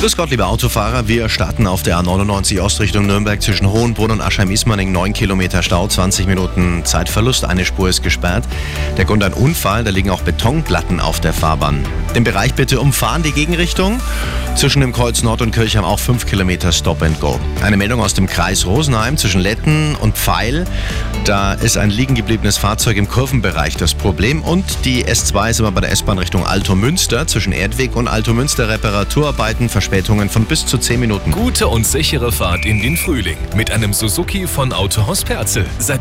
Grüß Gott, liebe Autofahrer. Wir starten auf der A99 Ostrichtung Nürnberg zwischen Hohenbrunn und Aschheim-Ismaning. 9 Kilometer Stau, 20 Minuten Zeitverlust. Eine Spur ist gesperrt. Der Grund ein Unfall. Da liegen auch Betonplatten auf der Fahrbahn. Den Bereich bitte umfahren, die Gegenrichtung. Zwischen dem Kreuz Nord und Kirchheim auch 5 Kilometer Stop and Go. Eine Meldung aus dem Kreis Rosenheim zwischen Letten und Pfeil. Da ist ein liegen gebliebenes Fahrzeug im Kurvenbereich das Problem. Und die S2 ist immer bei der S-Bahn Richtung Alto Münster. Zwischen Erdweg und Alto Münster Reparaturarbeiten, Verspätungen von bis zu 10 Minuten. Gute und sichere Fahrt in den Frühling mit einem Suzuki von Autohaus Perzel. Seit